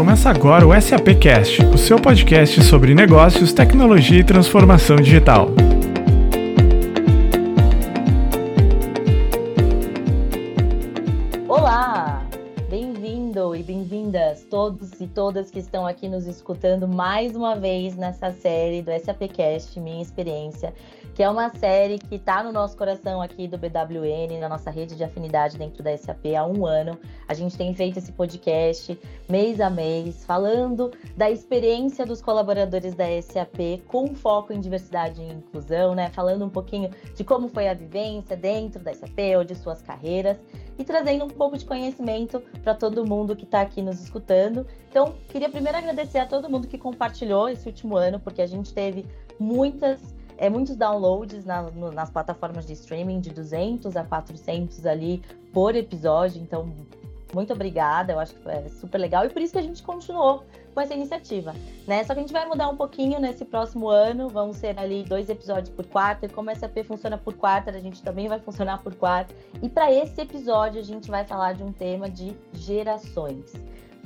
Começa agora o SAP Cast, o seu podcast sobre negócios, tecnologia e transformação digital. Todos e todas que estão aqui nos escutando mais uma vez nessa série do SAP Cast, minha experiência que é uma série que está no nosso coração aqui do BWN, na nossa rede de afinidade dentro da SAP há um ano. A gente tem feito esse podcast mês a mês, falando da experiência dos colaboradores da SAP com foco em diversidade e inclusão, né? Falando um pouquinho de como foi a vivência dentro da SAP ou de suas carreiras e trazendo um pouco de conhecimento para todo mundo que está aqui nos escutando. Então, queria primeiro agradecer a todo mundo que compartilhou esse último ano, porque a gente teve muitas é, muitos downloads na, no, nas plataformas de streaming, de 200 a 400 ali por episódio. Então, muito obrigada, eu acho que é super legal. E por isso que a gente continuou com essa iniciativa, né? Só que a gente vai mudar um pouquinho nesse próximo ano. Vão ser ali dois episódios por quarta. E como a SAP funciona por quarta, a gente também vai funcionar por quarta. E para esse episódio, a gente vai falar de um tema de gerações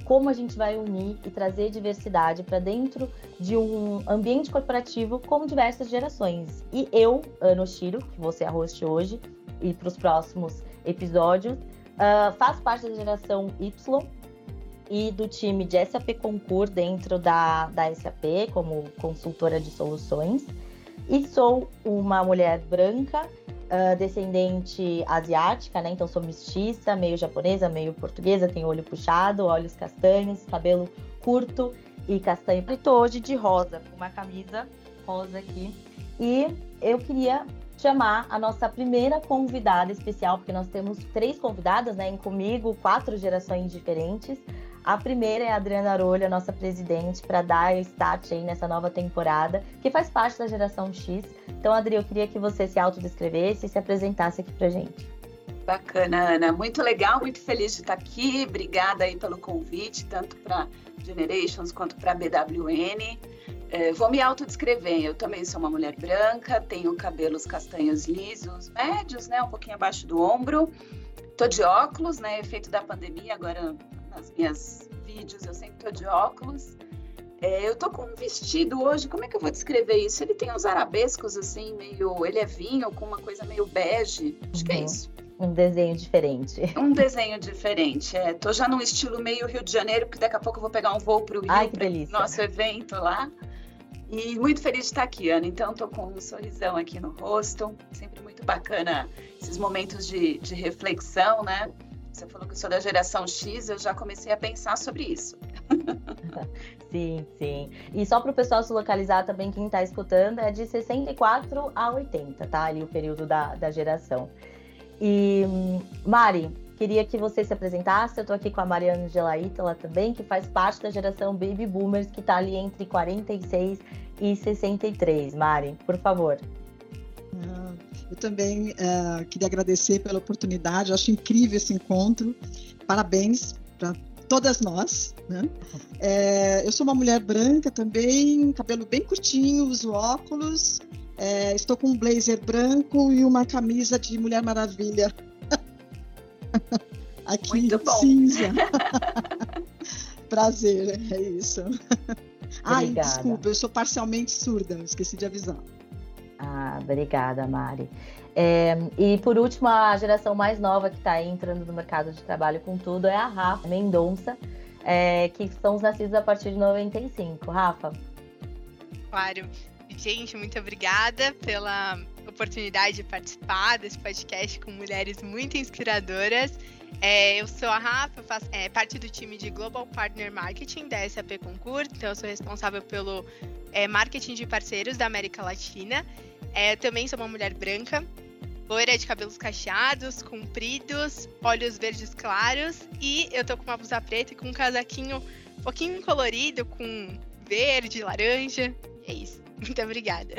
como a gente vai unir e trazer diversidade para dentro de um ambiente corporativo com diversas gerações. E eu, Ano Shiro, que você é a host hoje, e para os próximos episódios, uh, faço parte da geração Y e do time de SAP Concur dentro da, da SAP, como consultora de soluções. E sou uma mulher branca uh, descendente asiática, né? Então sou mestiça, meio japonesa, meio portuguesa, tenho olho puxado, olhos castanhos, cabelo curto e castanho preto hoje de rosa, com uma camisa rosa aqui. E eu queria chamar a nossa primeira convidada especial, porque nós temos três convidadas, né? Em comigo, quatro gerações diferentes. A primeira é a Adriana Arolho, a nossa presidente, para dar start aí nessa nova temporada, que faz parte da geração X. Então, Adri, eu queria que você se autodescrevesse e se apresentasse aqui para gente. Bacana, Ana. Muito legal, muito feliz de estar aqui. Obrigada aí pelo convite, tanto para Generations quanto para BWN. É, vou me autodescrever. Eu também sou uma mulher branca, tenho cabelos castanhos lisos, médios, né? Um pouquinho abaixo do ombro. Tô de óculos, né? Efeito da pandemia, agora nas minhas vídeos eu sempre tô de óculos. É, eu tô com um vestido hoje, como é que eu vou descrever isso? Ele tem uns arabescos assim, meio. Ele é vinho com uma coisa meio bege. Acho uhum. que é uhum. isso. Um desenho diferente. Um desenho diferente, é. Tô já num estilo meio Rio de Janeiro, porque daqui a pouco eu vou pegar um voo pro Rio Ai, que delícia. nosso evento lá. E muito feliz de estar aqui, Ana. Então, tô com um sorrisão aqui no rosto. Sempre muito bacana esses momentos de, de reflexão, né? Você falou que sou da geração X, eu já comecei a pensar sobre isso. sim, sim. E só para o pessoal se localizar também, quem está escutando, é de 64 a 80, tá? Ali o período da, da geração. E, Mari, queria que você se apresentasse. Eu estou aqui com a Mariana Gelaítala também, que faz parte da geração Baby Boomers, que está ali entre 46 e 63. Mari, por favor. Eu também uh, queria agradecer pela oportunidade, eu acho incrível esse encontro. Parabéns para todas nós. Né? É, eu sou uma mulher branca também, cabelo bem curtinho, uso óculos, é, estou com um blazer branco e uma camisa de Mulher Maravilha. Aqui cinza. Prazer, é isso. Ai, desculpa, eu sou parcialmente surda, esqueci de avisar. Ah, obrigada, Mari. É, e por último, a geração mais nova que está entrando no mercado de trabalho com tudo é a Rafa Mendonça, é, que são os nascidos a partir de 95. Rafa? Claro. Gente, muito obrigada pela oportunidade de participar desse podcast com mulheres muito inspiradoras. É, eu sou a Rafa, faço é, parte do time de Global Partner Marketing da SAP Concur, então eu sou responsável pelo é, marketing de parceiros da América Latina. É, também sou uma mulher branca, loira de cabelos cacheados, compridos, olhos verdes claros e eu tô com uma blusa preta e com um casaquinho um pouquinho colorido, com verde, laranja. É isso. Muito obrigada.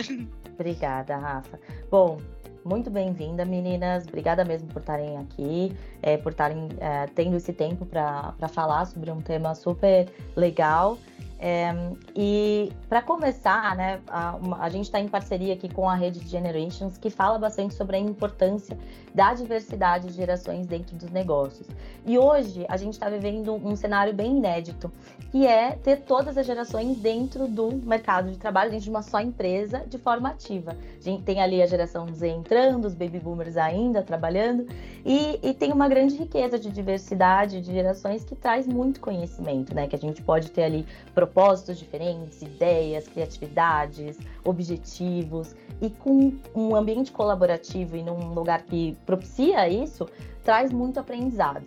Obrigada, Rafa. Bom, muito bem-vinda, meninas. Obrigada mesmo por estarem aqui, é, por estarem é, tendo esse tempo para falar sobre um tema super legal. É, e para começar, né, a, a gente está em parceria aqui com a rede Generations, que fala bastante sobre a importância da diversidade de gerações dentro dos negócios. E hoje a gente está vivendo um cenário bem inédito, que é ter todas as gerações dentro do mercado de trabalho, dentro de uma só empresa, de forma ativa. A gente tem ali a geração Z entrando, os baby boomers ainda trabalhando, e, e tem uma grande riqueza de diversidade de gerações que traz muito conhecimento, né? Que a gente pode ter ali propósitos diferentes, ideias, criatividades, objetivos, e com um ambiente colaborativo e num lugar que propicia isso, traz muito aprendizado.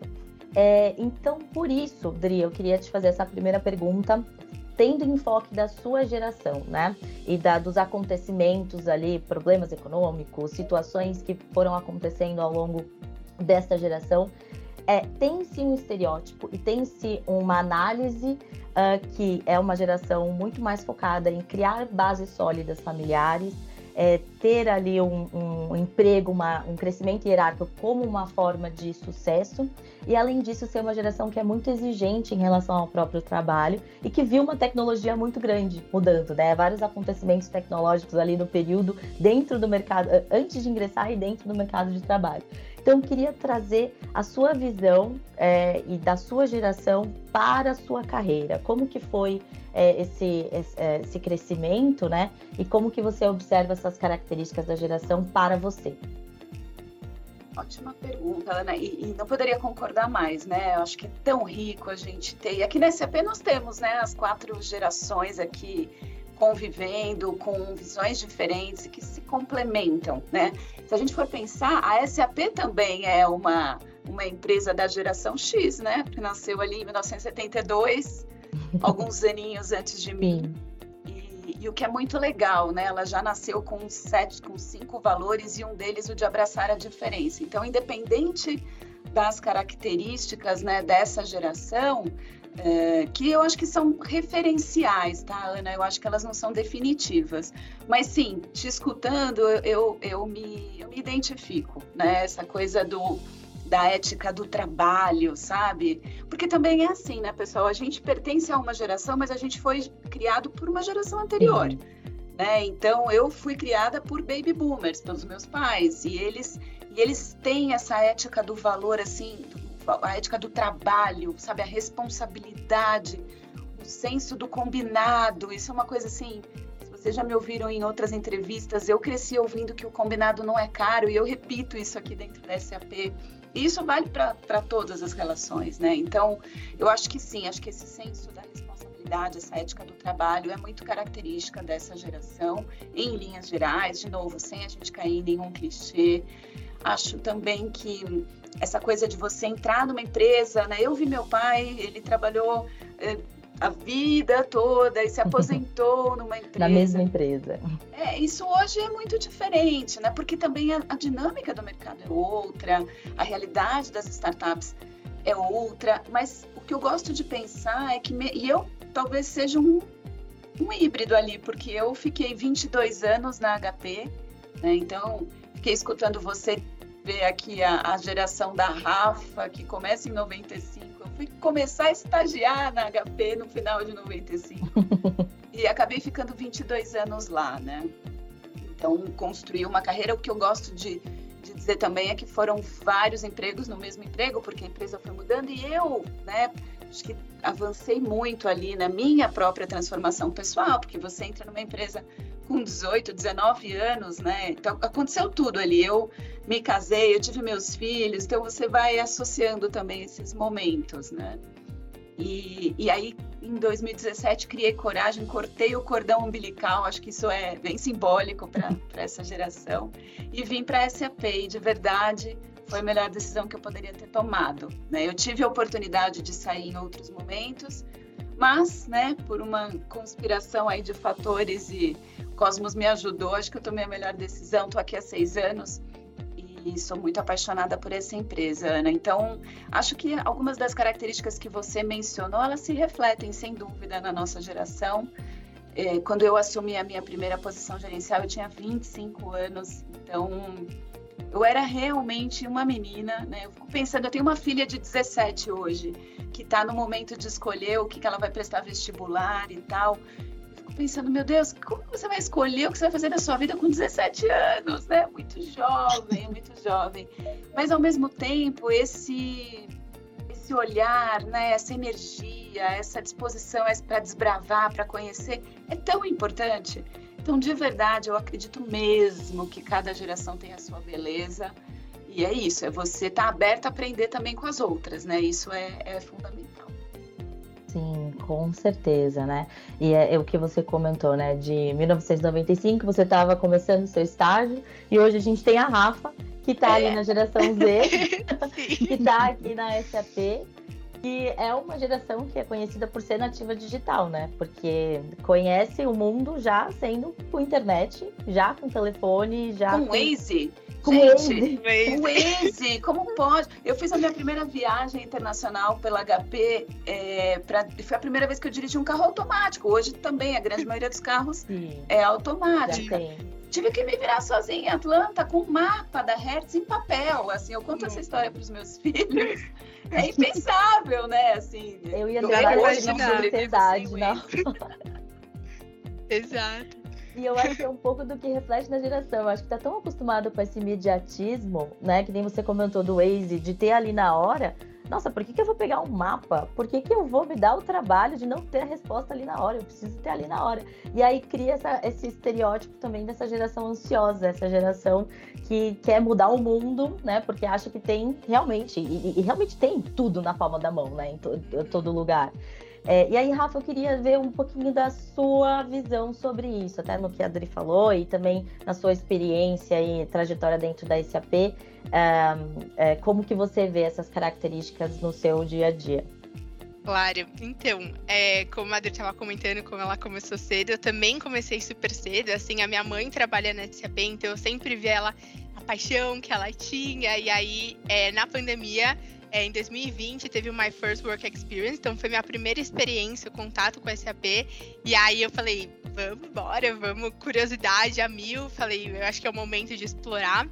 É, então, por isso, Dri, eu queria te fazer essa primeira pergunta, tendo enfoque da sua geração, né? E da, dos acontecimentos ali, problemas econômicos, situações que foram acontecendo ao longo desta geração. É, tem-se um estereótipo e tem-se uma análise uh, que é uma geração muito mais focada em criar bases sólidas familiares, é, ter ali um, um emprego, uma, um crescimento hierárquico como uma forma de sucesso, e além disso, ser uma geração que é muito exigente em relação ao próprio trabalho e que viu uma tecnologia muito grande mudando, né? Vários acontecimentos tecnológicos ali no período dentro do mercado, antes de ingressar e dentro do mercado de trabalho. Então, queria trazer a sua visão é, e da sua geração para a sua carreira. Como que foi é, esse, é, esse, crescimento, né? E como que você observa essas características da geração para você? Ótima pergunta, Ana, e, e, não poderia concordar mais, né? Eu acho que é tão rico a gente ter. E aqui na SAP nós temos, né, as quatro gerações aqui convivendo com visões diferentes que se complementam, né? Se a gente for pensar, a SAP também é uma, uma empresa da geração X, né? Que nasceu ali em 1972, alguns aninhos antes de mim. E, e, o que é muito legal, né? Ela já nasceu com sete, com cinco valores e um deles o de abraçar a diferença. Então, independente das características né, dessa geração, é, que eu acho que são referenciais, tá, Ana? Eu acho que elas não são definitivas. Mas sim, te escutando, eu, eu, me, eu me identifico, né? Essa coisa do, da ética do trabalho, sabe? Porque também é assim, né, pessoal? A gente pertence a uma geração, mas a gente foi criado por uma geração anterior. Né? Então, eu fui criada por baby boomers, pelos meus pais, e eles, e eles têm essa ética do valor, assim, a ética do trabalho, sabe? A responsabilidade, o senso do combinado. Isso é uma coisa assim. Se vocês já me ouviram em outras entrevistas, eu cresci ouvindo que o combinado não é caro e eu repito isso aqui dentro da SAP. E isso vale para todas as relações, né? Então, eu acho que sim, acho que esse senso da responsabilidade, essa ética do trabalho é muito característica dessa geração, em linhas gerais, de novo, sem a gente cair em nenhum clichê. Acho também que essa coisa de você entrar numa empresa, né? Eu vi meu pai, ele trabalhou eh, a vida toda e se aposentou numa empresa. Na mesma empresa. É, isso hoje é muito diferente, né? Porque também a, a dinâmica do mercado é outra, a realidade das startups é outra, mas o que eu gosto de pensar é que, me, e eu talvez seja um, um híbrido ali, porque eu fiquei 22 anos na HP, né? Então, fiquei escutando você ver aqui a, a, geração da Rafa, que começa em 95. Eu fui começar a estagiar na HP no final de 95. e acabei ficando 22 anos lá, né? Então, construí uma carreira. O que eu gosto de, de dizer também é que foram vários empregos no mesmo emprego, porque a empresa foi mudando e eu, né? Acho que avancei muito ali na minha própria transformação pessoal, porque você entra numa empresa com 18, 19 anos, né? Então aconteceu tudo ali. Eu me casei, eu tive meus filhos, então você vai associando também esses momentos, né? E, e aí, em 2017, criei coragem, cortei o cordão umbilical, acho que isso é bem simbólico para essa geração, e vim para a SAP, de verdade foi a melhor decisão que eu poderia ter tomado. Né? Eu tive a oportunidade de sair em outros momentos, mas, né, por uma conspiração aí de fatores e o Cosmos me ajudou, acho que eu tomei a melhor decisão. Estou aqui há seis anos e sou muito apaixonada por essa empresa, Ana. Então, acho que algumas das características que você mencionou, elas se refletem, sem dúvida, na nossa geração. É, quando eu assumi a minha primeira posição gerencial, eu tinha 25 anos, então Eu era realmente uma menina, né? Eu fico pensando, eu tenho uma filha de 17 hoje, que está no momento de escolher o que, que ela vai prestar vestibular e tal. Eu fico pensando, meu Deus, como você vai escolher o que você vai fazer na sua vida com 17 anos, né? Muito jovem, muito jovem. Mas ao mesmo tempo, esse esse olhar, né, essa energia, essa disposição para desbravar, para conhecer, é tão importante. Então, de verdade, eu acredito mesmo que cada geração tem a sua beleza. E é isso, é você estar tá aberto a aprender também com as outras, né? Isso é, é fundamental. Sim, com certeza, né? E é, é, o que você comentou, né? De 1995, você estava começando seu estágio, e hoje a gente tem a Rafa, que está ali é. na geração Z, que está aqui na SAP, que é uma geração que é conhecida por ser nativa digital, né? Porque conhece o mundo já sendo com internet, já com telefone, já com, com... Waze. Com Gente, Waze. Waze, como pode? Eu fiz a minha primeira viagem internacional pela HP, é, pra, foi a primeira vez que eu dirigi um carro automático. Hoje também a grande maioria dos carros Sim, é automática. Tive que me virar sozinha em Atlanta com um mapa da Hertz em papel. Assim, eu conto essa história para os meus filhos. É impensável, né? Assim, eu ia ter várias ansiedade, não. Exato. E eu acho que é um pouco do que reflete na geração. Eu acho que tá tão acostumado com esse imediatismo, né? Que nem você comentou do Waze, de ter ali na hora, nossa, por que, que eu vou pegar um mapa? Por que, que eu vou me dar o trabalho de não ter a resposta ali na hora? Eu preciso ter ali na hora. E aí cria essa, esse estereótipo também dessa geração ansiosa, essa geração que quer mudar o mundo, né? Porque acha que tem realmente, e, e realmente tem tudo na palma da mão, né? Em, to, em todo lugar. É, e aí, Rafa, eu queria ver um pouquinho da sua visão sobre isso, até no que a Adri falou e também na sua experiência e trajetória dentro da SAP, é, é, como que você vê essas características no seu dia a dia? Claro, então, é, como a Adri estava comentando, como ela começou cedo, eu também comecei super cedo, assim, a minha mãe trabalha na SAP, então eu sempre vi ela, a paixão que ela tinha, e aí, é, na pandemia, é, em 2020 teve o My First Work Experience, então foi minha primeira experiência, contato com SAP. E aí eu falei, vamos embora, vamos, curiosidade a mil. Falei, eu acho que é o momento de explorar.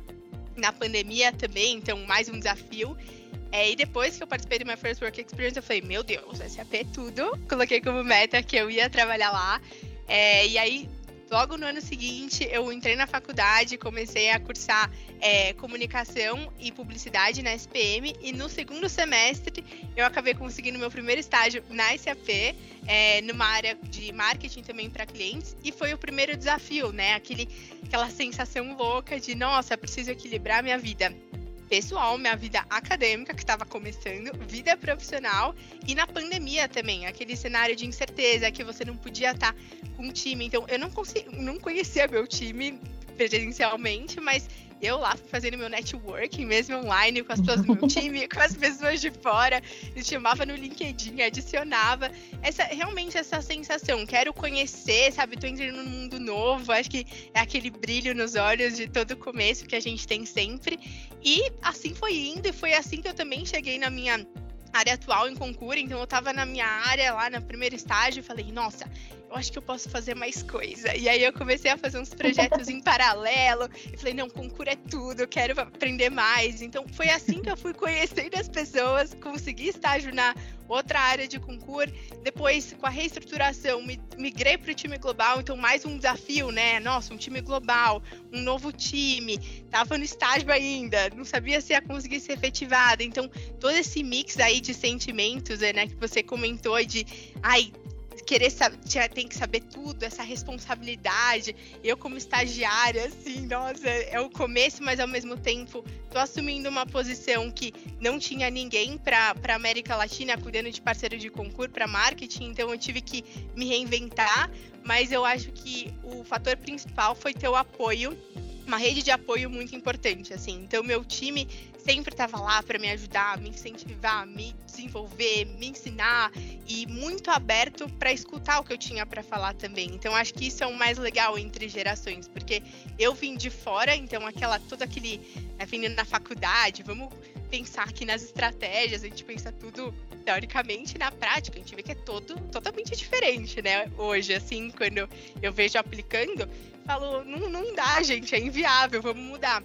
Na pandemia também, então mais um desafio. É, e depois que eu participei do My First Work Experience, eu falei, meu Deus, SAP é tudo. Coloquei como meta que eu ia trabalhar lá. É, e aí Logo no ano seguinte, eu entrei na faculdade, comecei a cursar é, comunicação e publicidade na SPM, e no segundo semestre eu acabei conseguindo meu primeiro estágio na SAP, é, numa área de marketing também para clientes, e foi o primeiro desafio, né? Aquele, aquela sensação louca de, nossa, preciso equilibrar minha vida pessoal, minha vida acadêmica que estava começando, vida profissional e na pandemia também, aquele cenário de incerteza que você não podia estar tá com um time. Então, eu não, consigo, não conhecia meu time presencialmente, mas eu lá fazendo meu networking, mesmo online, com as pessoas do meu time, com as pessoas de fora, me chamava no LinkedIn, adicionava. Essa, realmente essa sensação, quero conhecer, sabe? Tô entrando num mundo novo, acho que é aquele brilho nos olhos de todo começo que a gente tem sempre. E assim foi indo, e foi assim que eu também cheguei na minha área atual em concurso, então eu estava na minha área lá no primeiro estágio e falei, nossa, eu acho que eu posso fazer mais coisa. E aí eu comecei a fazer uns projetos em paralelo e falei, não, concurso é tudo, eu quero aprender mais. Então foi assim que eu fui conhecendo as pessoas, consegui estágio na outra área de concurso. Depois, com a reestruturação, migrei para o time global, então mais um desafio, né? Nossa, um time global, um novo time, tava no estágio ainda, não sabia se ia conseguir ser efetivada. Então, todo esse mix aí de sentimentos, né, que você comentou de, ai, querer saber, tem que saber tudo, essa responsabilidade. Eu, como estagiária, assim, nossa, é o começo, mas ao mesmo tempo tô assumindo uma posição que não tinha ninguém para América Latina cuidando de parceiro de concurso para marketing, então eu tive que me reinventar. Mas eu acho que o fator principal foi ter o apoio uma rede de apoio muito importante, assim. Então, meu time sempre estava lá para me ajudar, me incentivar, me desenvolver, me ensinar e muito aberto para escutar o que eu tinha para falar também. Então, acho que isso é o mais legal entre gerações, porque eu vim de fora, então aquela todo aquele né, vindo na faculdade, vamos pensar aqui nas estratégias, a gente pensa tudo teoricamente na prática, a gente vê que é todo totalmente diferente, né? Hoje, assim, quando eu vejo aplicando, falo, não, não dá, gente, é inviável, vamos mudar.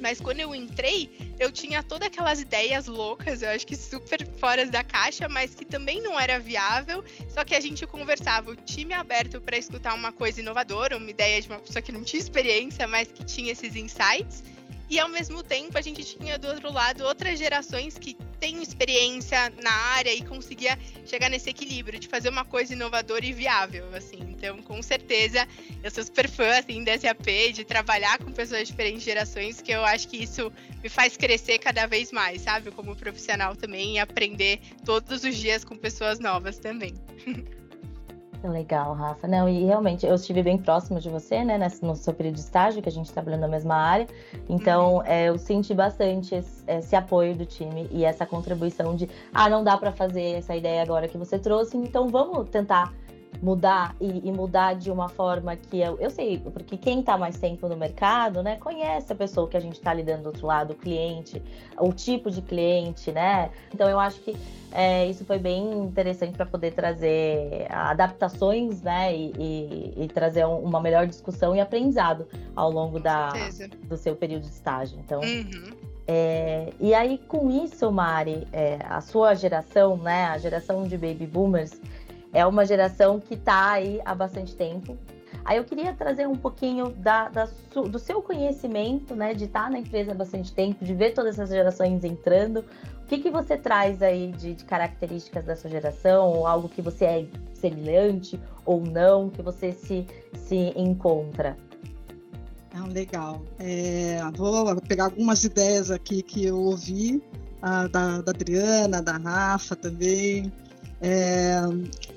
Mas quando eu entrei, eu tinha todas aquelas ideias loucas, eu acho que super fora da caixa, mas que também não era viável. Só que a gente conversava, o time aberto para escutar uma coisa inovadora, uma ideia de uma pessoa que não tinha experiência, mas que tinha esses insights. E ao mesmo tempo a gente tinha do outro lado outras gerações que têm experiência na área e conseguia chegar nesse equilíbrio de fazer uma coisa inovadora e viável, assim. Então, com certeza, eu sou super fã assim da SAP, de trabalhar com pessoas de diferentes gerações, que eu acho que isso me faz crescer cada vez mais, sabe, como profissional também e aprender todos os dias com pessoas novas também. Legal, Rafa. Não, e realmente eu estive bem próximo de você, né, no seu período de estágio, que a gente está trabalhando na mesma área. Então, uhum. é, eu senti bastante esse, esse, apoio do time e essa contribuição de, ah, não dá para fazer essa ideia agora que você trouxe, então vamos tentar mudar e, e, mudar de uma forma que eu, eu sei, porque quem está mais tempo no mercado, né, conhece a pessoa que a gente está lidando do outro lado, o cliente, o tipo de cliente, né? Então eu acho que é, isso foi bem interessante para poder trazer adaptações, né, e, e, e trazer um, uma melhor discussão e aprendizado ao longo da, do seu período de estágio. Então, uhum. É, e aí, com isso, Mari, é, a sua geração, né, a geração de baby boomers, é uma geração que está aí há bastante tempo. Aí eu queria trazer um pouquinho da, da, do seu conhecimento, né, de estar tá na empresa há bastante tempo, de ver todas essas gerações entrando. O que, que você traz aí de, de características dessa geração, ou algo que você é semelhante ou não, que você se, se encontra? Ah, legal. É, vou pegar algumas ideias aqui que eu ouvi, a, da, da Adriana, da Rafa também. É,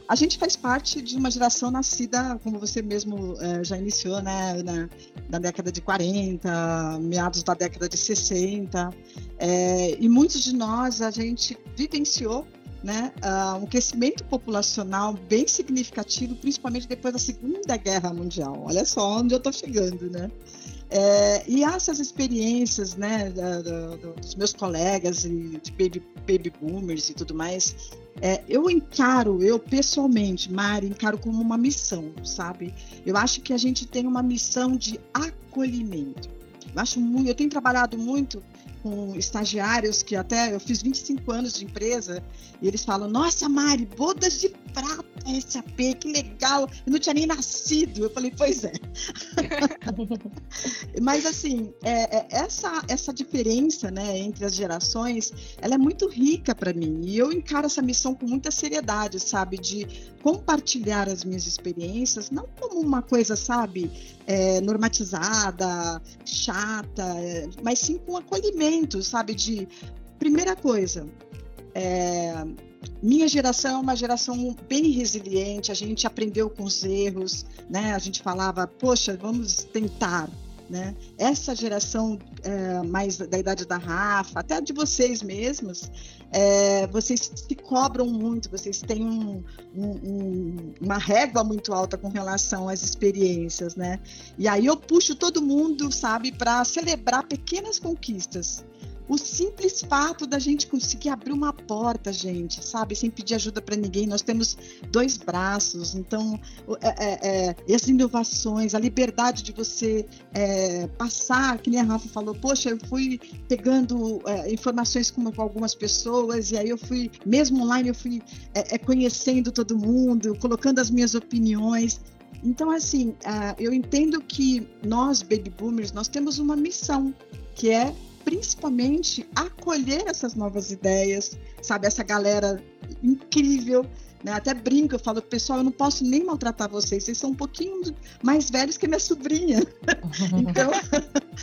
a gente faz parte de uma geração nascida, como você mesmo é, já iniciou, né, na, na, década de 40, meados da década de 60, é, e muitos de nós a gente vivenciou né, um crescimento populacional bem significativo, principalmente depois da Segunda Guerra Mundial. Olha só onde eu estou chegando, né? É, e essas experiências, né, da, da, dos meus colegas de baby, baby boomers e tudo mais, é, eu encaro, eu pessoalmente, Mari, encaro como uma missão, sabe? Eu acho que a gente tem uma missão de acolhimento. Eu acho muito, eu tenho trabalhado muito com estagiários que até eu fiz 25 anos de empresa e eles falam: Nossa, Mari, bodas de prata SAP, que legal! Eu não tinha nem nascido. Eu falei: Pois é. Mas assim, é, é, essa essa diferença, né, entre as gerações, ela é muito rica para mim e eu encaro essa missão com muita seriedade, sabe, de compartilhar as minhas experiências, não como uma coisa, sabe, é, normatizada, chata, é, mas sim com acolhimento, sabe? De primeira coisa, é, minha geração é uma geração bem resiliente, a gente aprendeu com os erros, né? A gente falava, poxa, vamos tentar, né? Essa geração é, mais da idade da Rafa, até de vocês mesmos, é, vocês se cobram muito, vocês têm um, um, uma régua muito alta com relação às experiências, né? E aí eu puxo todo mundo, sabe, para celebrar pequenas conquistas o simples fato da gente conseguir abrir uma porta, gente, sabe, sem pedir ajuda para ninguém. Nós temos dois braços, então é, é, é, as inovações, a liberdade de você é, passar, que nem a Rafa falou, poxa, eu fui pegando é, informações com, com, algumas pessoas e aí eu fui, mesmo online, eu fui é, conhecendo todo mundo, colocando as minhas opiniões. Então, assim, uh, eu entendo que nós, baby boomers, nós temos uma missão, que é principalmente acolher essas novas ideias, sabe? Essa galera incrível. Né? Até brinco, eu falo, pessoal, eu não posso nem maltratar vocês, vocês são um pouquinho mais velhos que minha sobrinha. então,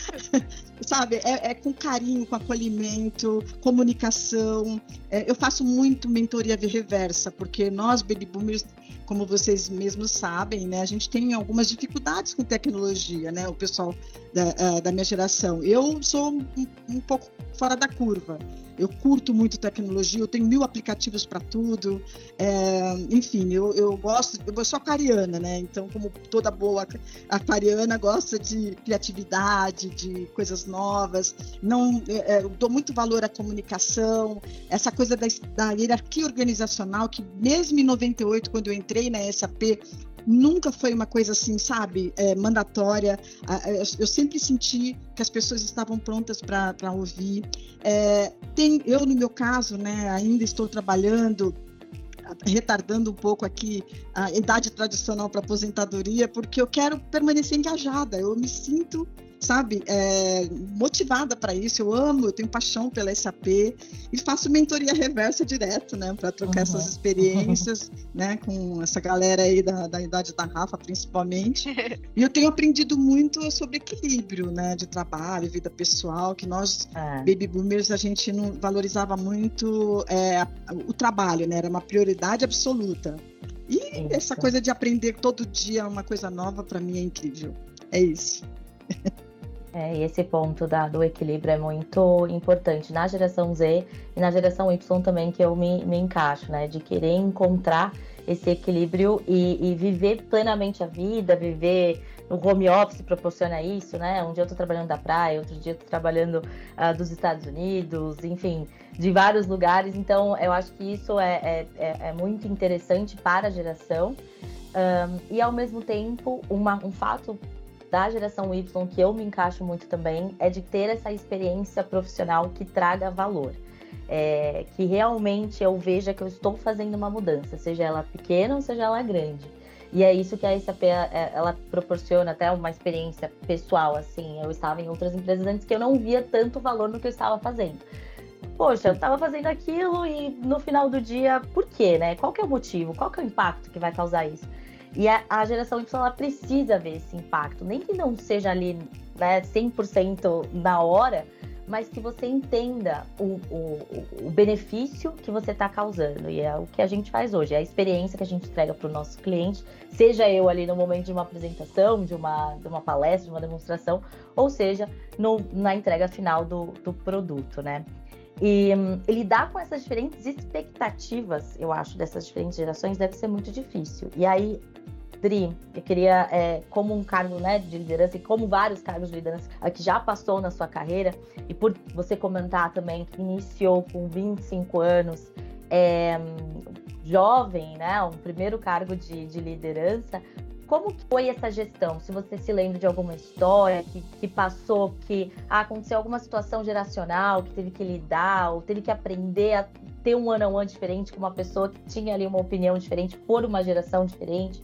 sabe, é, é, com carinho, com acolhimento, comunicação. É, eu faço muito mentoria reversa, porque nós, baby boomers, como vocês mesmos sabem, né, a gente tem algumas dificuldades com tecnologia, né, o pessoal da, da minha geração. Eu sou um, um, pouco fora da curva. Eu curto muito tecnologia, eu tenho mil aplicativos para tudo. É, enfim, eu, eu gosto, eu sou aquariana, né? Então, como toda boa aquariana, gosta de criatividade, de coisas novas. Não, é, é, eu dou muito valor à comunicação, essa coisa da, da hierarquia organizacional, que mesmo em 98, quando eu entrei na SAP, nunca foi uma coisa assim, sabe, é, mandatória. Eu sempre senti que as pessoas estavam prontas para ouvir. É, tem, eu, no meu caso, né, ainda estou trabalhando retardando um pouco aqui a idade tradicional para aposentadoria, porque eu quero permanecer engajada. Eu me sinto sabe, é, motivada para isso. Eu amo, eu tenho paixão pela SAP e faço mentoria reversa direto, né, para trocar uhum. essas experiências, né, com essa galera aí da, da idade da Rafa, principalmente. E eu tenho aprendido muito sobre equilíbrio, né, de trabalho, vida pessoal, que nós, é. baby boomers, a gente não valorizava muito é, o trabalho, né, era uma prioridade absoluta. E isso. essa coisa de aprender todo dia uma coisa nova, para mim é incrível. É isso. É, e esse ponto da, do equilíbrio é muito importante na geração Z e na geração Y também, que eu me, me encaixo, né? De querer encontrar esse equilíbrio e, e viver plenamente a vida, viver no home office proporciona isso, né? Um dia eu tô trabalhando da praia, outro dia eu tô trabalhando uh, dos Estados Unidos, enfim, de vários lugares. Então, eu acho que isso é, é, é, é muito interessante para a geração. Um, e ao mesmo tempo, uma, um fato da geração Y, que eu me encaixo muito também, é de ter essa experiência profissional que traga valor. É, que realmente eu veja que eu estou fazendo uma mudança, seja ela pequena ou seja ela grande. E é isso que a SAP é, ela proporciona até uma experiência pessoal, assim. Eu estava em outras empresas antes que eu não via tanto valor no que eu estava fazendo. Poxa, eu estava fazendo aquilo e no final do dia, por quê, né? Qual que é o motivo? Qual que é o impacto que vai causar isso? E a, a geração Y ela precisa ver esse impacto, nem que não seja ali né, 100% na hora, mas que você entenda o, o, o benefício que você está causando. E é o que a gente faz hoje, é a experiência que a gente entrega para o nosso cliente, seja eu ali no momento de uma apresentação, de uma, de uma palestra, de uma demonstração, ou seja, no, na entrega final do, do produto, né? E, e, lidar com essas diferentes expectativas, eu acho, dessas diferentes gerações deve ser muito difícil. E aí, Dri, eu queria, é, como um cargo né, de liderança e como vários cargos de liderança que já passou na sua carreira, e por você comentar também que iniciou com 25 anos, é, jovem, né, um primeiro cargo de, de liderança, como foi essa gestão? Se você se lembra de alguma história que, que passou, que ah, aconteceu alguma situação geracional, que teve que lidar, ou teve que aprender a ter um ano a ano diferente com uma pessoa que tinha ali uma opinião diferente por uma geração diferente.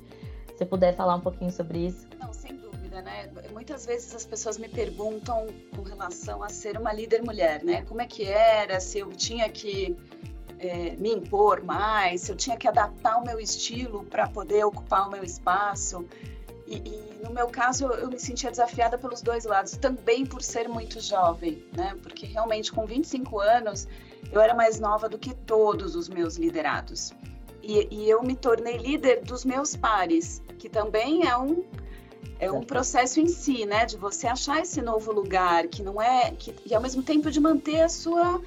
Se puder falar um pouquinho sobre isso. Não, sem dúvida, né? Muitas vezes as pessoas me perguntam com relação a ser uma líder mulher, né? Como é que era, se eu tinha que é, me impor mais, se eu tinha que adaptar o meu estilo para poder ocupar o meu espaço. E, e, no meu caso, eu, eu, me sentia desafiada pelos dois lados, também por ser muito jovem, né? Porque realmente com 25 anos eu era mais nova do que todos os meus liderados. E, e eu me tornei líder dos meus pares, que também é um é um processo em si, né? De você achar esse novo lugar que não é que e ao mesmo tempo de manter a sua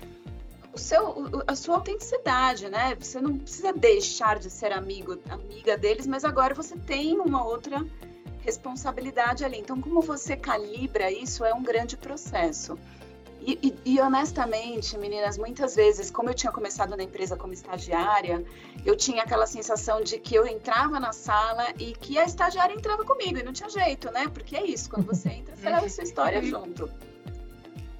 o seu, a sua autenticidade, né? Você não precisa deixar de ser amigo, amiga deles, mas agora você tem uma outra responsabilidade ali. Então, como você calibra isso é um grande processo. E, e, e, honestamente, meninas, muitas vezes, como eu tinha começado na empresa como estagiária, eu tinha aquela sensação de que eu entrava na sala e que a estagiária entrava comigo, e não tinha jeito, né? Porque é isso, quando você entra, você leva a sua história junto.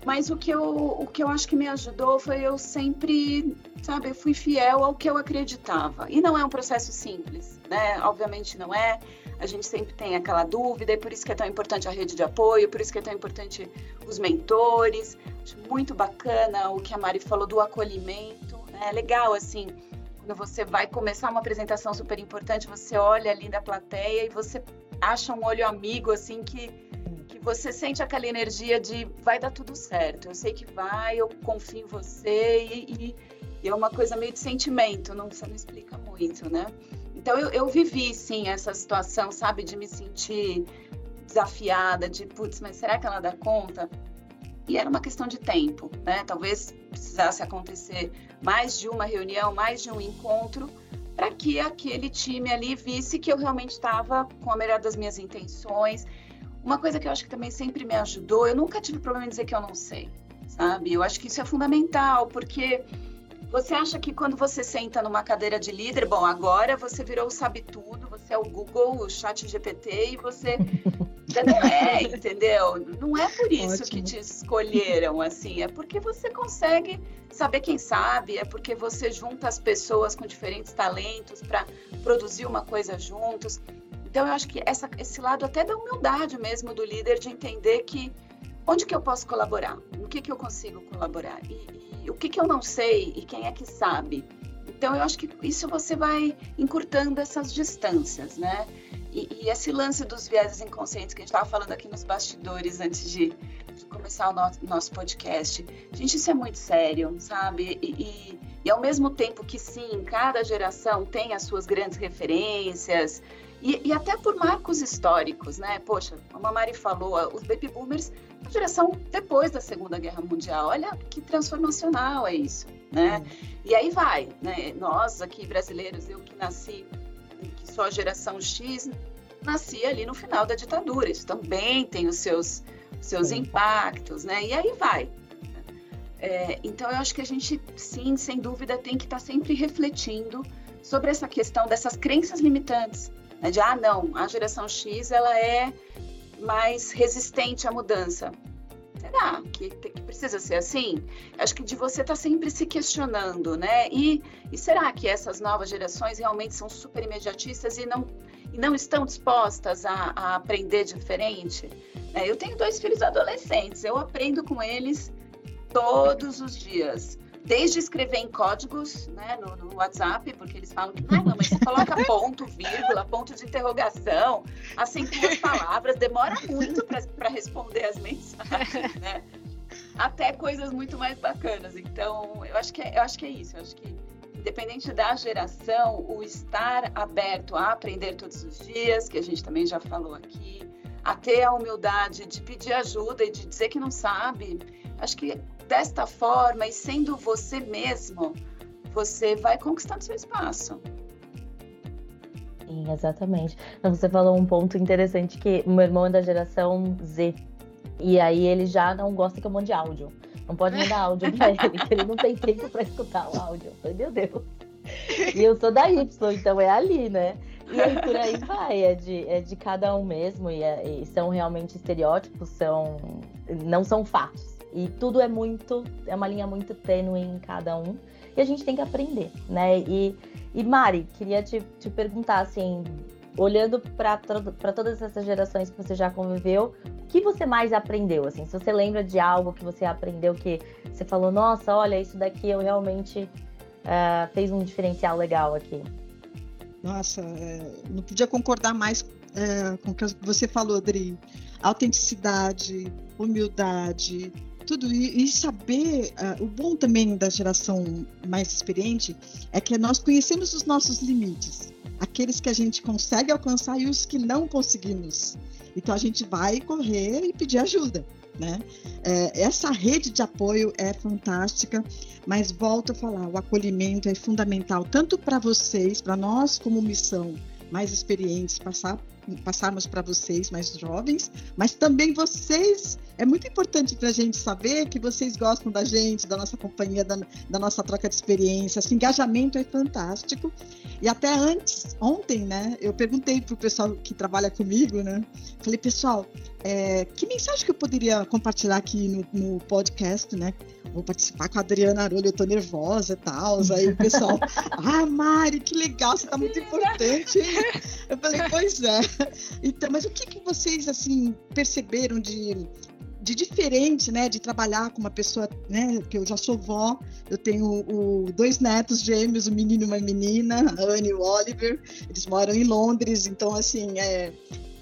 Mas o que, eu, o que eu acho que me ajudou foi eu sempre, sabe, eu fui fiel ao que eu acreditava. E não é um processo simples, né? Obviamente não é. A gente sempre tem aquela dúvida, e por isso que é tão importante a rede de apoio, por isso que é tão importante os mentores. Acho muito bacana o que a Mari falou do acolhimento. Né? É legal, assim, quando você vai começar uma apresentação super importante, você olha ali da plateia e você acha um olho amigo, assim, que que você sente aquela energia de vai dar tudo certo, eu sei que vai, eu confio em você e, e, e é uma coisa meio de sentimento, não, você não explica muito, né? Então eu, eu vivi sim essa situação, sabe, de me sentir desafiada, de putz, mas será que ela dá conta? E era uma questão de tempo, né? Talvez precisasse acontecer mais de uma reunião, mais de um encontro, para que aquele time ali visse que eu realmente estava com a melhor das minhas intenções uma coisa que eu acho que também sempre me ajudou, eu nunca tive problema em dizer que eu não sei, sabe? Eu acho que isso é fundamental, porque Você acha que quando você senta numa cadeira de líder, bom, agora você virou o sabe tudo, você é o Google, o Chat GPT e você não é, entendeu? Não é por isso Ótimo. que te escolheram assim, é porque você consegue saber quem sabe, é porque você junta as pessoas com diferentes talentos para produzir uma coisa juntos. Então eu acho que essa, esse lado até da humildade mesmo do líder de entender que onde que eu posso colaborar, no que que eu consigo colaborar e, o que, que eu não sei e quem é que sabe. Então, eu acho que isso você vai encurtando essas distâncias, né? E, e esse lance dos vieses inconscientes que a gente estava falando aqui nos bastidores antes de, de começar o no, nosso podcast. Gente, isso é muito sério, sabe? E, e, e, ao mesmo tempo que, sim, cada geração tem as suas grandes referências, e, até por marcos históricos, né? Poxa, como a Mari falou, os baby boomers geração depois da Segunda Guerra Mundial. Olha que transformacional é isso, né? E aí vai, né? Nós aqui brasileiros, eu que nasci, que sou a geração X, nasci ali no final da ditadura. Isso também tem os seus, seus impactos, né? E aí vai. É, então eu acho que a gente, sim, sem dúvida, tem que estar sempre refletindo sobre essa questão dessas crenças limitantes, né? de ah, não, a geração X ela é mais resistente à mudança. Será que, que precisa ser assim? Acho que de você estar tá sempre se questionando, né? E, e será que essas novas gerações realmente são super imediatistas e não, e não estão dispostas a, a aprender diferente? É, eu tenho dois filhos adolescentes, eu aprendo com eles todos os dias desde escrever em códigos né, no, no, WhatsApp, porque eles falam que, ah, mas você coloca ponto, vírgula, ponto de interrogação, acentua as palavras, demora muito para responder as mensagens, né? Até coisas muito mais bacanas. Então, eu acho que é, eu acho que é isso. Eu acho que, independente da geração, o estar aberto a aprender todos os dias, que a gente também já falou aqui, a ter a humildade de pedir ajuda e de dizer que não sabe, acho que desta forma e sendo você mesmo, você vai conquistando seu espaço. Sim, exatamente. Você falou um ponto interessante que meu irmão é da geração Z. E aí ele já não gosta que eu mande áudio. Não pode mandar áudio pra ele, que ele não tem tempo para escutar o áudio. Falei, meu Deus. E eu sou da Y, então é ali, né? E aí por aí vai, é de, é de cada um mesmo, e, é, e são realmente estereótipos, são, não são fatos. E tudo é muito, é uma linha muito tênue em cada um. E a gente tem que aprender, né? E, e Mari, queria te, te perguntar, assim, olhando para todas essas gerações que você já conviveu, o que você mais aprendeu? Assim, se você lembra de algo que você aprendeu que você falou, nossa, olha, isso daqui eu realmente uh, fez um diferencial legal aqui. Nossa, é, não podia concordar mais é, com o que você falou, Adri. Autenticidade, humildade, tudo e, e saber uh, o bom também da geração mais experiente é que nós conhecemos os nossos limites, aqueles que a gente consegue alcançar e os que não conseguimos. Então a gente vai correr e pedir ajuda. Né? É, essa rede de apoio é fantástica, mas volto a falar, o acolhimento é fundamental tanto para vocês, para nós como missão mais experientes, passar passarmos para vocês mais jovens, mas também vocês. É muito importante para a gente saber que vocês gostam da gente, da nossa companhia, da, da nossa troca de experiência. Esse engajamento é fantástico. E até antes, ontem, né, eu perguntei para o pessoal que trabalha comigo, né? Falei, pessoal, é, que mensagem que eu poderia compartilhar aqui no, no podcast, né? Vou participar com a Adriana Arolho, eu tô nervosa e tal. Aí o pessoal, ah, Mari, que legal, você tá muito importante. Hein? Eu falei, pois é. Então, mas o que, que vocês assim perceberam de, de diferente, né, de trabalhar com uma pessoa, né, que eu já sou vó, eu tenho o, dois netos gêmeos, um menino e uma menina, a Anne e o Oliver, eles moram em Londres, então assim, é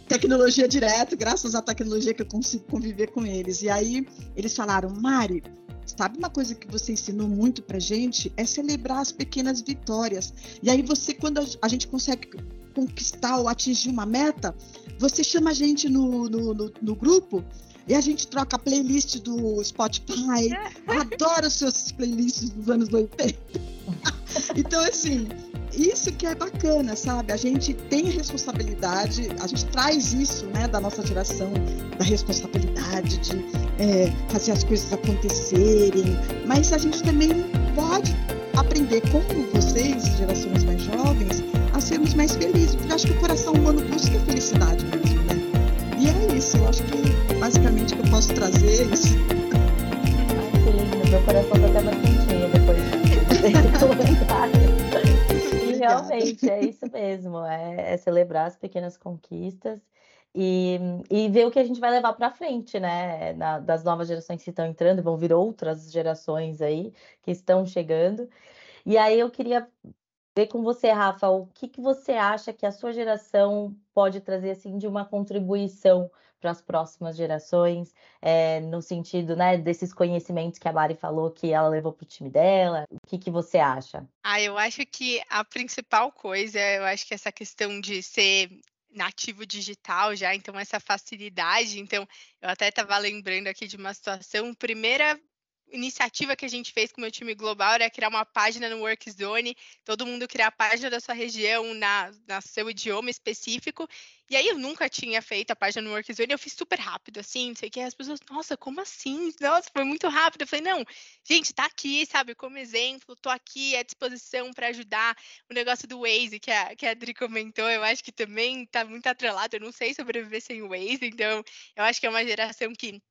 tecnologia direto, graças à tecnologia que eu consigo conviver com eles. E aí eles falaram, Mari, sabe uma coisa que você ensinou muito pra gente é celebrar as pequenas vitórias. E aí você, quando a gente consegue conquistar ou atingir uma meta, você chama a gente no, no, no, no grupo e a gente troca a playlist do Spotify. Adoro os seus playlists dos anos 80. então, assim, isso que é bacana, sabe? A gente tem responsabilidade, a gente traz isso, né, da nossa geração, da responsabilidade de é, fazer as coisas acontecerem, mas a gente também pode aprender com vocês, gerações mais jovens, sermos mais felizes, porque eu acho que o coração humano busca felicidade mesmo, né? E é isso, eu acho que basicamente que eu posso trazer é isso. Ai, que lindo, meu coração tá até mais quentinho depois desse comentário. E realmente é isso mesmo, é, é celebrar as pequenas conquistas e, e ver o que a gente vai levar para frente, né? Na, das novas gerações que estão entrando, vão vir outras gerações aí que estão chegando. E aí eu queria ver com você, Rafa, o que, que você acha que a sua geração pode trazer assim de uma contribuição para as próximas gerações, é, no sentido né, desses conhecimentos que a Mari falou que ela levou para o time dela? O que, que você acha? Ah, eu acho que a principal coisa, eu acho que essa questão de ser nativo digital já, então essa facilidade. Então, eu até estava lembrando aqui de uma situação, primeira iniciativa que a gente fez com o meu time global era criar uma página no Workzone, todo mundo criar a página da sua região na, na seu idioma específico. E aí eu nunca tinha feito a página no Workzone, eu fiz super rápido, assim, não sei o que. As pessoas, nossa, como assim? Nossa, foi muito rápido. Eu falei, não, gente, tá aqui, sabe, como exemplo, tô aqui à disposição para ajudar. O negócio do Waze, que a, que a Adri comentou, eu acho que também tá muito atrelado. Eu não sei sobreviver sem o Waze, então eu acho que é uma geração que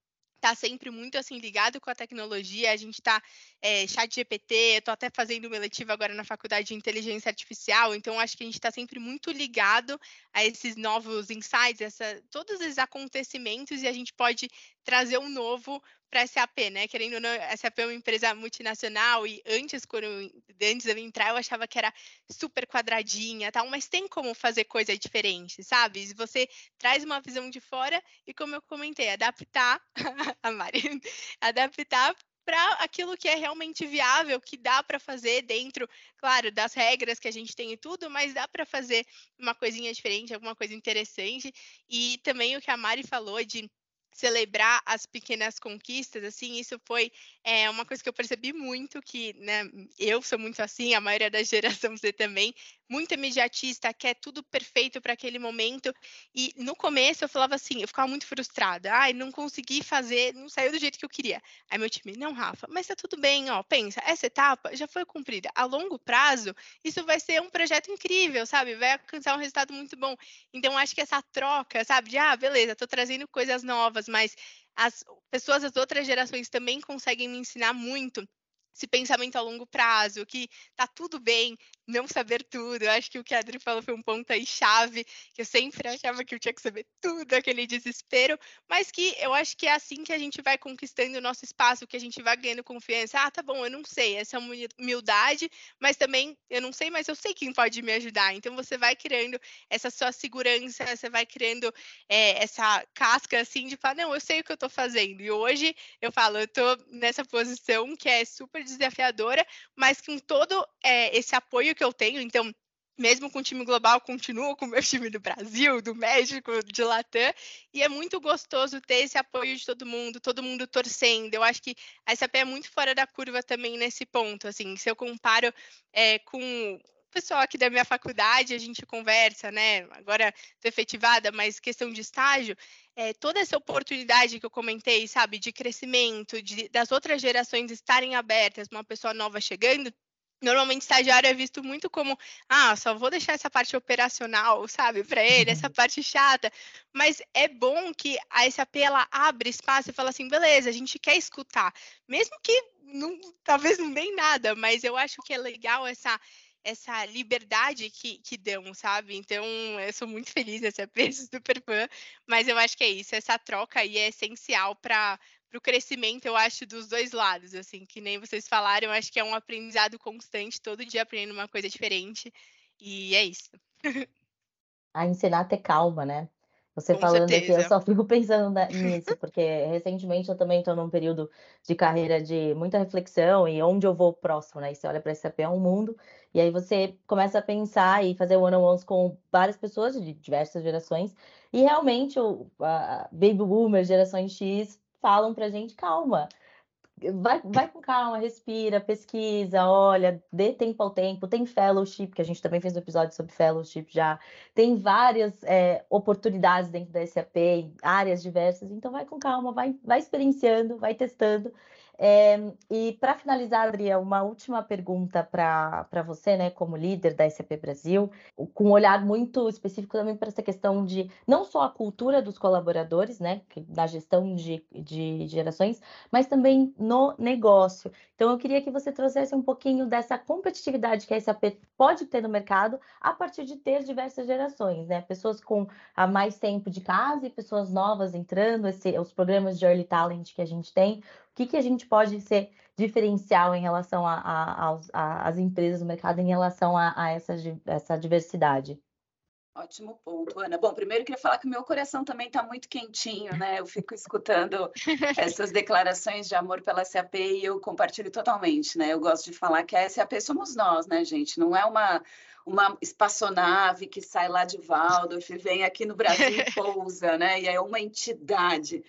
tá sempre muito assim ligado com a tecnologia. A gente está é, eh, chat GPT, estou até fazendo uma eletiva agora na faculdade de inteligência artificial, então acho que a gente está sempre muito ligado a esses novos insights, essa, todos esses acontecimentos, e a gente pode trazer um novo para SAP, né? Querendo ou não, a SAP é uma empresa multinacional e antes, quando antes de eu entrar, eu achava que era super quadradinha, tal, mas tem como fazer coisa diferente, sabe? Você traz uma visão de fora e como eu comentei, adaptar a Mari, adaptar para aquilo que é realmente viável, que dá para fazer dentro, claro, das regras que a gente tem e tudo, mas dá para fazer uma coisinha diferente, alguma coisa interessante. E também o que a Mari falou de celebrar as pequenas conquistas, assim, isso foi é, uma coisa que eu percebi muito, que né, eu sou muito assim, a maioria da geração Z também, muito imediatista, quer tudo perfeito para aquele momento, e no começo eu falava assim, eu ficava muito frustrada, ai, não consegui fazer, não saiu do jeito que eu queria. Aí meu time, não, Rafa, mas tá tudo bem, ó, pensa, essa etapa já foi cumprida, a longo prazo, isso vai ser um projeto incrível, sabe, vai alcançar um resultado muito bom. Então, acho que essa troca, sabe, de, ah, beleza, tô trazendo coisas novas, mas as pessoas das outras gerações também conseguem me ensinar muito esse pensamento a longo prazo, que tá tudo bem não saber tudo. Eu acho que o que a Adri falou foi um ponto aí chave, que eu sempre achava que eu tinha que saber tudo, aquele desespero, mas que eu acho que é assim que a gente vai conquistando o nosso espaço, que a gente vai ganhando confiança. Ah, tá bom, eu não sei, essa humildade, mas também eu não sei, mas eu sei quem pode me ajudar. Então você vai criando essa sua segurança, você vai criando é, essa casca assim de falar, não, eu sei o que eu tô fazendo. E hoje eu falo, eu tô nessa posição que é super desafiadora, mas com todo é, esse apoio que eu tenho, então mesmo com o time global, continuo com o meu time do Brasil, do México, de Latam, e é muito gostoso ter esse apoio de todo mundo, todo mundo torcendo. Eu acho que a SAP é muito fora da curva também nesse ponto, assim, se eu comparo é, com pessoal aqui da minha faculdade, a gente conversa, né, agora efetivada, mas questão de estágio, é, toda essa oportunidade que eu comentei, sabe, de crescimento, de, das outras gerações estarem abertas, uma pessoa nova chegando, Normalmente, estagiário é visto muito como, ah, só vou deixar essa parte operacional, sabe, para ele, essa uhum. parte chata. Mas é bom que a SAP ela abre espaço e fala assim, beleza, a gente quer escutar, mesmo que não, talvez não dê nada, mas eu acho que é legal essa essa liberdade que, que dão, sabe? Então, eu sou muito feliz nessa SAP, super fã, mas eu acho que é isso, essa troca aí é essencial para para o crescimento, eu acho, dos dois lados, assim, que nem vocês falaram, eu acho que é um aprendizado constante, todo dia aprendendo uma coisa diferente, e é isso. A ensinar a ter calma, né? Você Com falando certeza. aqui, eu só fico pensando nisso, porque recentemente eu também estou num período de carreira de muita reflexão e onde eu vou próximo, né? E você olha para esse é um mundo, e aí você começa a pensar e fazer one-on-ones com várias pessoas de diversas gerações, e realmente o a Baby Boomer, gerações X, falam para gente, calma, vai, vai com calma, respira, pesquisa, olha, dê tempo ao tempo, tem fellowship, que a gente também fez um episódio sobre fellowship já, tem várias é, oportunidades dentro da SAP, áreas diversas, então vai com calma, vai, vai experienciando, vai testando, É, e para finalizar, Adria, uma última pergunta para você, né, como líder da SAP Brasil, com um olhar muito específico também para essa questão de não só a cultura dos colaboradores, né, na gestão de, de gerações, mas também no negócio. Então, eu queria que você trouxesse um pouquinho dessa competitividade que a SAP pode ter no mercado a partir de ter diversas gerações, né, pessoas com a mais tempo de casa e pessoas novas entrando, esse, os programas de early talent que a gente tem que, que a gente pode ser diferencial em relação às empresas do mercado, em relação a, a essa, essa diversidade? Ótimo ponto, Ana. Bom, primeiro eu queria falar que o meu coração também está muito quentinho, né? Eu fico escutando essas declarações de amor pela SAP e eu compartilho totalmente, né? Eu gosto de falar que a SAP somos nós, né, gente? Não é uma, uma espaçonave que sai lá de Waldorf, vem aqui no Brasil e pousa, né? E é uma entidade.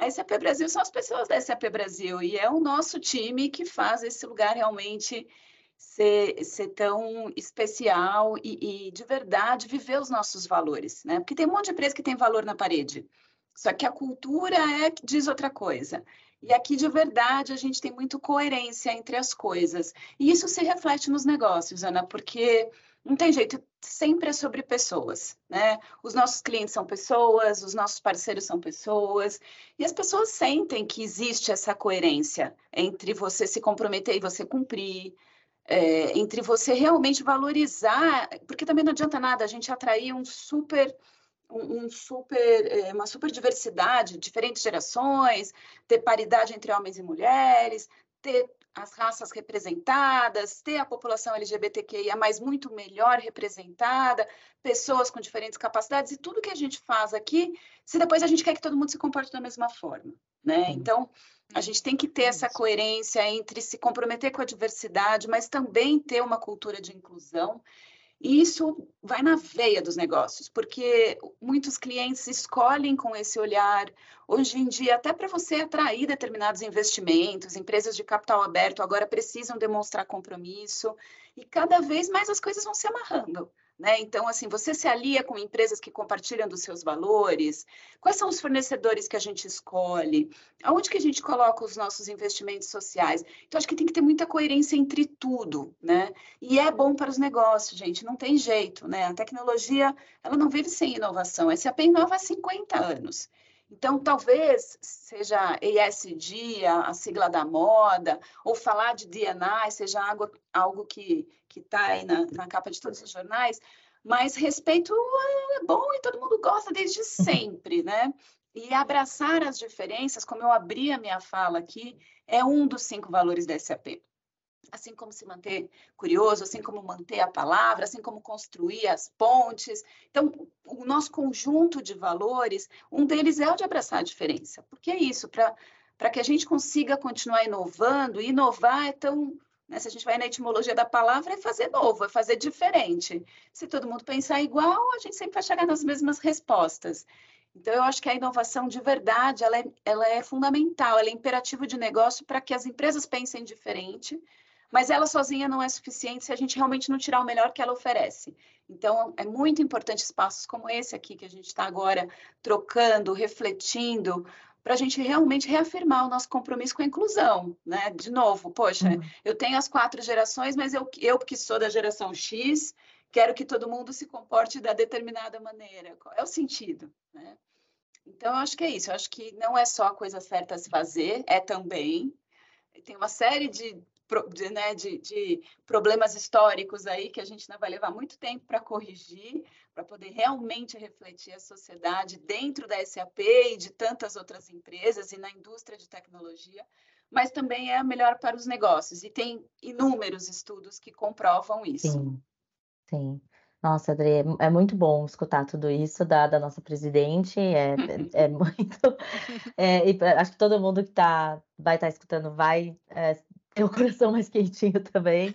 A SAP Brasil são as pessoas da SAP Brasil e é o nosso time que faz esse lugar realmente ser, ser tão especial e, e, de verdade viver os nossos valores, né? Porque tem um monte de empresa que tem valor na parede, só que a cultura é que diz outra coisa. E aqui, de verdade, a gente tem muito coerência entre as coisas. E isso se reflete nos negócios, Ana, porque não tem jeito, sempre é sobre pessoas, né? Os nossos clientes são pessoas, os nossos parceiros são pessoas, e as pessoas sentem que existe essa coerência entre você se comprometer e você cumprir, é, entre você realmente valorizar, porque também não adianta nada a gente atrair um super um, super, é, uma super diversidade, diferentes gerações, ter paridade entre homens e mulheres, ter as raças representadas, ter a população LGBTQIA mais muito melhor representada, pessoas com diferentes capacidades e tudo que a gente faz aqui, se depois a gente quer que todo mundo se comporte da mesma forma, né? Então, a gente tem que ter essa coerência entre se comprometer com a diversidade, mas também ter uma cultura de inclusão e isso vai na veia dos negócios, porque muitos clientes escolhem com esse olhar. Hoje em dia, até para você atrair determinados investimentos, empresas de capital aberto agora precisam demonstrar compromisso, e cada vez mais as coisas vão se amarrando. Né? Então, assim, você se alia com empresas que compartilham dos seus valores? Quais são os fornecedores que a gente escolhe? Aonde que a gente coloca os nossos investimentos sociais? Então, acho que tem que ter muita coerência entre tudo, né? E é bom para os negócios, gente, não tem jeito, né? A tecnologia, ela não vive sem inovação. A SAP inova há 50 anos. Então, talvez seja ESG, a, sigla da moda, ou falar de DNI seja algo, algo que está aí na, na, capa de todos os jornais, mas respeito é bom e todo mundo gosta desde sempre, né? E abraçar as diferenças, como eu abri a minha fala aqui, é um dos cinco valores da SAP assim como se manter curioso, assim como manter a palavra, assim como construir as pontes. Então, o nosso conjunto de valores, um deles é o de abraçar a diferença, porque é isso, para que a gente consiga continuar inovando, e inovar é tão. Né, se a gente vai na etimologia da palavra, é fazer novo, é fazer diferente. Se todo mundo pensar igual, a gente sempre vai chegar nas mesmas respostas. Então, eu acho que a inovação de verdade, ela é, ela é fundamental, ela é imperativo de negócio para que as empresas pensem diferente, mas ela sozinha não é suficiente se a gente realmente não tirar o melhor que ela oferece. Então, é muito importante espaços como esse aqui que a gente está agora trocando, refletindo, para a gente realmente reafirmar o nosso compromisso com a inclusão, né? De novo, poxa, uhum. eu tenho as quatro gerações, mas eu, eu que sou da geração X, quero que todo mundo se comporte da determinada maneira. Qual é o sentido, né? Então, eu acho que é isso. Eu acho que não é só a coisa certa a se fazer, é também. Tem uma série de de, né, de, de, problemas históricos aí que a gente vai levar muito tempo para corrigir, para poder realmente refletir a sociedade dentro da SAP e de tantas outras empresas e na indústria de tecnologia, mas também é melhor para os negócios e tem inúmeros estudos que comprovam isso. Sim, sim. Nossa, Adri, é, é muito bom escutar tudo isso da, da nossa presidente. É, é, é muito. É, e acho que todo mundo que tá, vai estar tá escutando vai é, ter o coração mais quentinho também.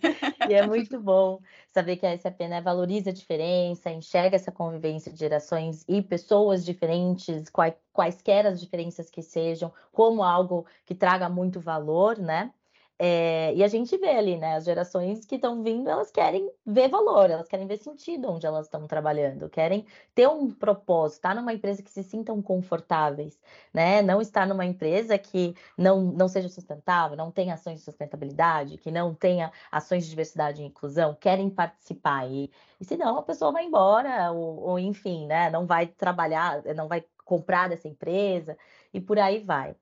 e é muito bom saber que a SAP né, valoriza a diferença, enxerga essa convivência de gerações e pessoas diferentes, quaisquer as diferenças que sejam, como algo que traga muito valor, né? É, e a gente vê ali, né? As gerações que estão vindo, elas querem ver valor, elas querem ver sentido onde elas estão trabalhando, querem ter um propósito, estar tá numa empresa que se sintam confortáveis, né? Não estar numa empresa que não, não seja sustentável, não tenha ações de sustentabilidade, que não tenha ações de diversidade e inclusão, querem participar. E, e senão a pessoa vai embora, ou, ou enfim, né? Não vai trabalhar, não vai comprar dessa empresa e por aí vai.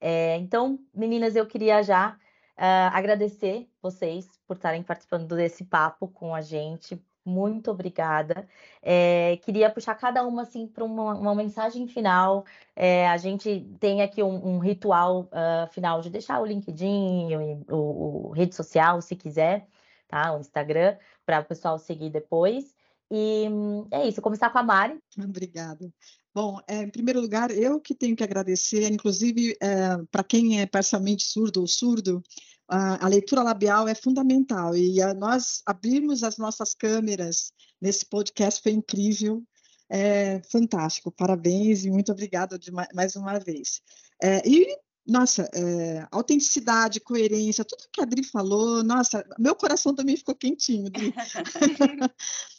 É, então, meninas, eu queria já Uh, agradecer vocês por estarem participando desse papo com a gente. Muito obrigada. É, queria puxar cada uma assim para uma, uma, mensagem final. É, a gente tem aqui um, um ritual uh, final de deixar o LinkedIn, o, o, o, rede social, se quiser, tá? O Instagram, para o pessoal seguir depois. E é isso, começar com a Mari. Obrigada. Bom, é, em primeiro lugar, eu que tenho que agradecer, inclusive é, para quem é parcialmente surdo ou surdo, a, a, leitura labial é fundamental e a, nós abrirmos as nossas câmeras nesse podcast foi incrível, é, fantástico, parabéns e muito obrigada de mais uma vez. É, e nossa, é, autenticidade, coerência, tudo que a Adri falou, nossa, meu coração também ficou quentinho, Adri.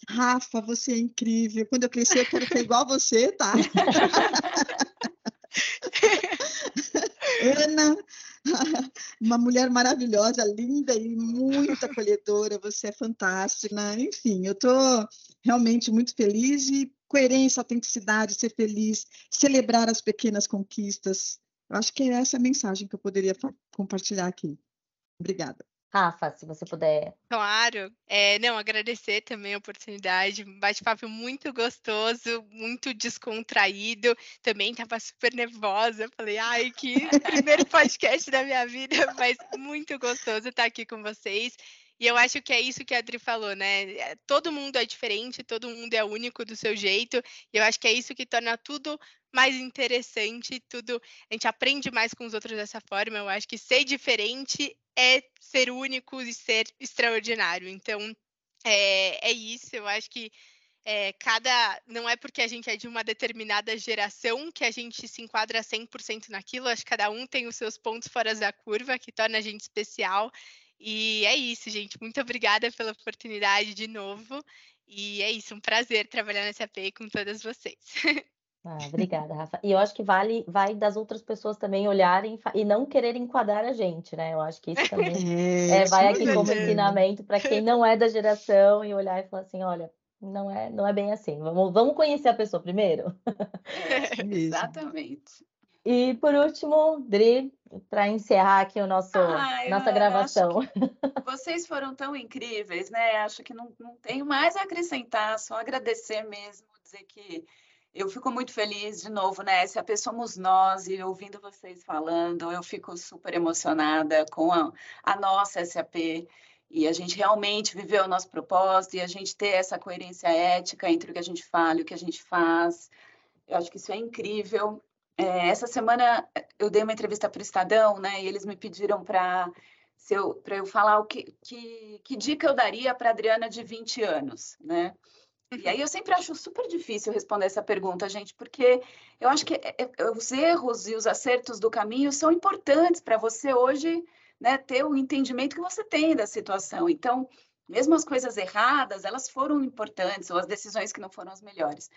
Rafa, você é incrível. Quando eu crescer, eu quero ser igual a você, tá? Ana, uma mulher maravilhosa, linda e muito acolhedora, você é fantástica. Enfim, eu estou realmente muito feliz e coerência, autenticidade, ser feliz, celebrar as pequenas conquistas, eu acho que é essa a mensagem que eu poderia compartilhar aqui. Obrigada. Rafa, se você puder. Claro. É, não, agradecer também a oportunidade. Bate-papo muito gostoso, muito descontraído. Também estava super nervosa. Falei, ai, que primeiro podcast da minha vida, mas muito gostoso estar aqui com vocês. E eu acho que é isso que a Adri falou, né? É, todo mundo é diferente, todo mundo é único do seu jeito. E eu acho que é isso que torna tudo mais interessante, tudo. A gente aprende mais com os outros dessa forma. Eu acho que ser diferente é ser único e ser extraordinário. Então, é, é isso. Eu acho que é, cada. Não é porque a gente é de uma determinada geração que a gente se enquadra 100% naquilo. Acho que cada um tem os seus pontos fora da curva que torna a gente especial. E é isso, gente. Muito obrigada pela oportunidade de novo. E é isso, um prazer trabalhar nessa API com todas vocês. Ah, obrigada, Rafa. E eu acho que vale, vai das outras pessoas também olharem e não quererem enquadrar a gente, né? Eu acho que isso também é, é, vai aqui como ensinamento para quem não é da geração e olhar e falar assim, olha, não é, não é bem assim. Vamos, vamos conhecer a pessoa primeiro. É, exatamente. E por último, Dri, para encerrar aqui o nosso Ai, nossa gravação. Vocês foram tão incríveis, né? Acho que não, não tenho mais a acrescentar, só agradecer mesmo, dizer que eu fico muito feliz de novo, né? Pessoa somos nós e ouvindo vocês falando, eu fico super emocionada com a, a nossa SAP e a gente realmente viver o nosso propósito e a gente ter essa coerência ética entre o que a gente fala e o que a gente faz. Eu acho que isso é incrível. É, essa semana eu dei uma entrevista para o Estadão, né? E eles me pediram para eu, eu falar o que, que, que dica eu daria para Adriana de 20 anos, né? E aí eu sempre acho super difícil responder essa pergunta, gente, porque eu acho que é, é, os erros e os acertos do caminho são importantes para você hoje né, ter o entendimento que você tem da situação. Então, mesmo as coisas erradas, elas foram importantes, ou as decisões que não foram as melhores.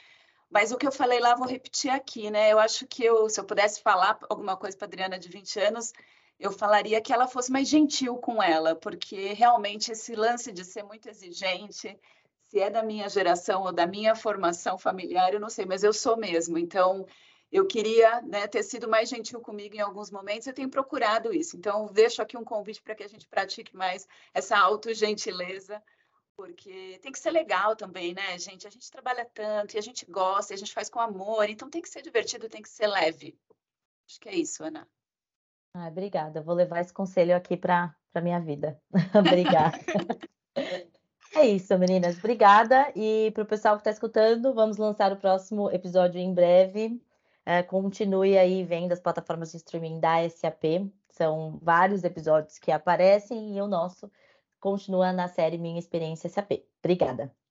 Mas o que eu falei lá, vou repetir aqui, né? Eu acho que eu, se eu pudesse falar alguma coisa para Adriana de 20 anos, eu falaria que ela fosse mais gentil com ela, porque realmente esse lance de ser muito exigente, se é da minha geração ou da minha formação familiar, eu não sei, mas eu sou mesmo. Então, eu queria né, ter sido mais gentil comigo em alguns momentos, eu tenho procurado isso. Então, deixo aqui um convite para que a gente pratique mais essa autogentileza porque tem que ser legal também, né, gente? A gente trabalha tanto e a gente gosta, e a gente faz com amor, então tem que ser divertido, tem que ser leve. Acho que é isso, Ana. Ah, obrigada. Vou levar esse conselho aqui para a minha vida. obrigada. é isso, meninas. Obrigada. E para o pessoal que está escutando, vamos lançar o próximo episódio em breve. É, continue aí vendo as plataformas de streaming da SAP. São vários episódios que aparecem e o nosso continua na série Minha Experiência SAP. Obrigada.